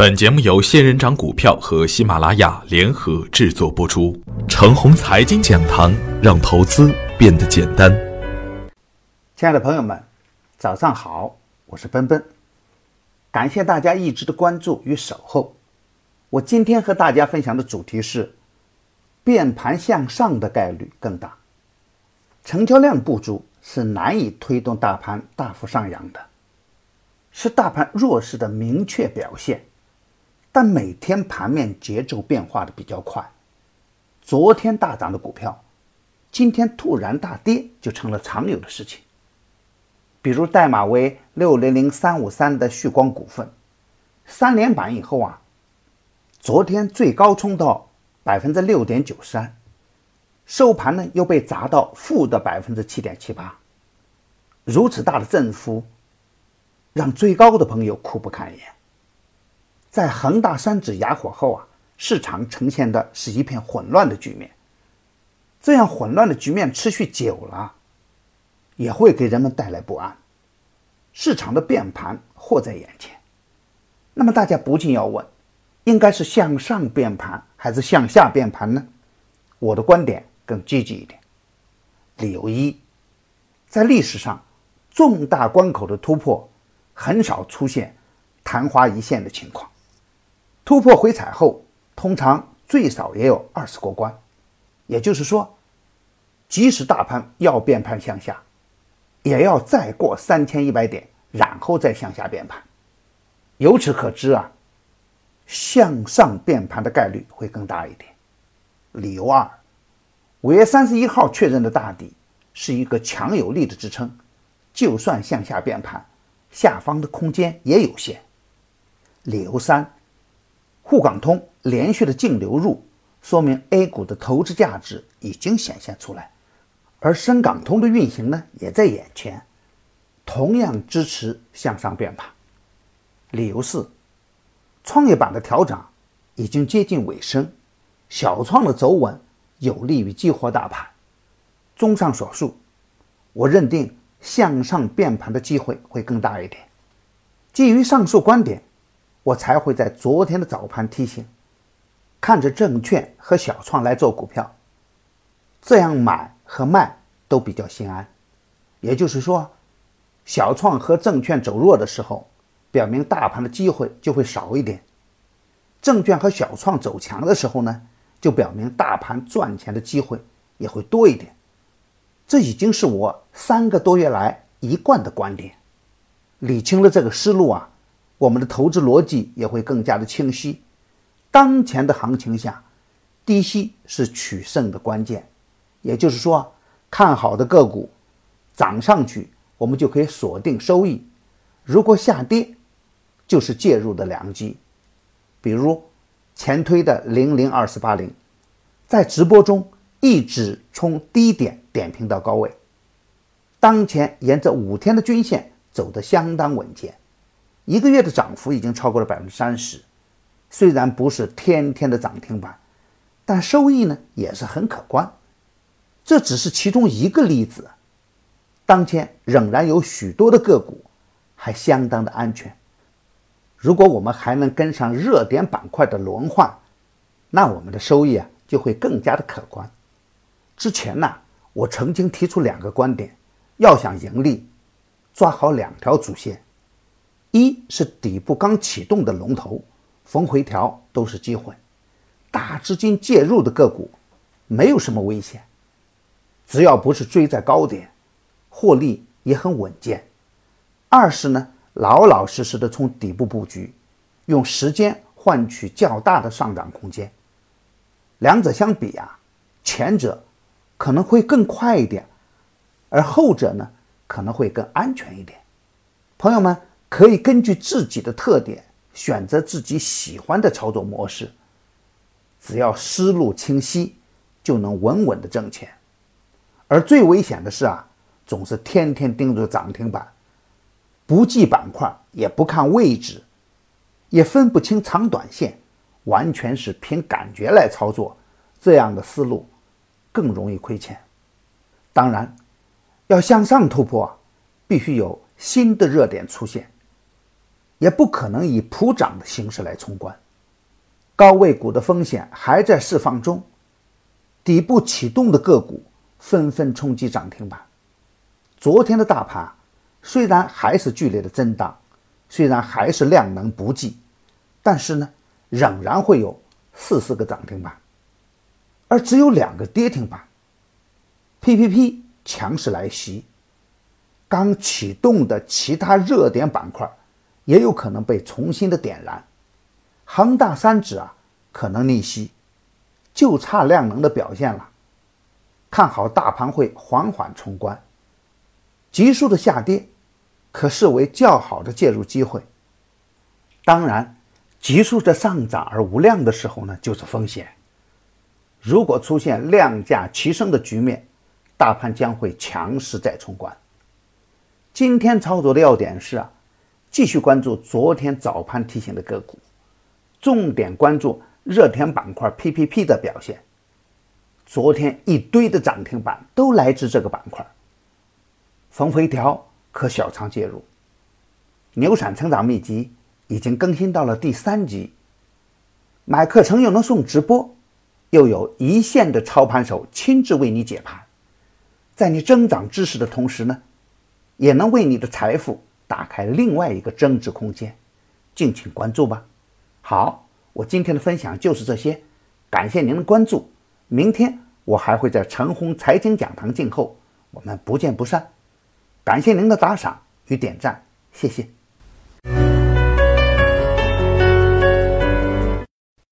本节目由仙人掌股票和喜马拉雅联合制作播出。程红财经讲堂，让投资变得简单。亲爱的朋友们，早上好，我是奔奔，感谢大家一直的关注与守候。我今天和大家分享的主题是：变盘向上的概率更大，成交量不足是难以推动大盘大幅上扬的，是大盘弱势的明确表现。但每天盘面节奏变化的比较快，昨天大涨的股票，今天突然大跌就成了常有的事情。比如代码为六零零三五三的旭光股份，三连板以后啊，昨天最高冲到百分之六点九三，收盘呢又被砸到负的百分之七点七八，如此大的振幅，让追高的朋友苦不堪言。在恒大三指哑火后啊，市场呈现的是一片混乱的局面。这样混乱的局面持续久了，也会给人们带来不安。市场的变盘或在眼前，那么大家不禁要问：应该是向上变盘还是向下变盘呢？我的观点更积极一点。理由一，在历史上，重大关口的突破很少出现昙花一现的情况。突破回踩后，通常最少也有二十过关，也就是说，即使大盘要变盘向下，也要再过三千一百点，然后再向下变盘。由此可知啊，向上变盘的概率会更大一点。理由二，五月三十一号确认的大底是一个强有力的支撑，就算向下变盘，下方的空间也有限。理由三。沪港通连续的净流入，说明 A 股的投资价值已经显现出来，而深港通的运行呢，也在眼前，同样支持向上变盘。理由是，创业板的调整已经接近尾声，小创的走稳有利于激活大盘。综上所述，我认定向上变盘的机会会更大一点。基于上述观点。我才会在昨天的早盘提醒，看着证券和小创来做股票，这样买和卖都比较心安。也就是说，小创和证券走弱的时候，表明大盘的机会就会少一点；证券和小创走强的时候呢，就表明大盘赚钱的机会也会多一点。这已经是我三个多月来一贯的观点。理清了这个思路啊。我们的投资逻辑也会更加的清晰。当前的行情下，低吸是取胜的关键。也就是说，看好的个股涨上去，我们就可以锁定收益；如果下跌，就是介入的良机。比如前推的零零二四八零，在直播中一直从低点点评到高位，当前沿着五天的均线走得相当稳健。一个月的涨幅已经超过了百分之三十，虽然不是天天的涨停板，但收益呢也是很可观。这只是其中一个例子，当前仍然有许多的个股还相当的安全。如果我们还能跟上热点板块的轮换，那我们的收益啊就会更加的可观。之前呢，我曾经提出两个观点：要想盈利，抓好两条主线。一是底部刚启动的龙头，逢回调都是机会，大资金介入的个股没有什么危险，只要不是追在高点，获利也很稳健。二是呢，老老实实的从底部布局，用时间换取较大的上涨空间。两者相比啊，前者可能会更快一点，而后者呢可能会更安全一点。朋友们。可以根据自己的特点选择自己喜欢的操作模式，只要思路清晰，就能稳稳的挣钱。而最危险的是啊，总是天天盯着涨停板，不记板块，也不看位置，也分不清长短线，完全是凭感觉来操作，这样的思路更容易亏钱。当然，要向上突破，必须有新的热点出现。也不可能以普涨的形式来冲关。高位股的风险还在释放中，底部启动的个股纷纷冲击涨停板。昨天的大盘虽然还是剧烈的震荡，虽然还是量能不济，但是呢，仍然会有四四个涨停板，而只有两个跌停板。PPP 强势来袭，刚启动的其他热点板块也有可能被重新的点燃，恒大三指啊可能逆袭，就差量能的表现了。看好大盘会缓缓冲关，急速的下跌可视为较好的介入机会。当然，急速的上涨而无量的时候呢，就是风险。如果出现量价齐升的局面，大盘将会强势再冲关。今天操作的要点是啊，继续关注昨天早盘提醒的个股，重点关注热点板块 PPP 的表现。昨天一堆的涨停板都来自这个板块，逢回调可小仓介入。牛散成长秘籍已经更新到了第三集，买课程又能送直播，又有一线的操盘手亲自为你解盘。在你增长知识的同时呢，也能为你的财富打开另外一个增值空间，敬请关注吧。好，我今天的分享就是这些，感谢您的关注。明天我还会在陈红财经讲堂静候，我们不见不散。感谢您的打赏与点赞，谢谢。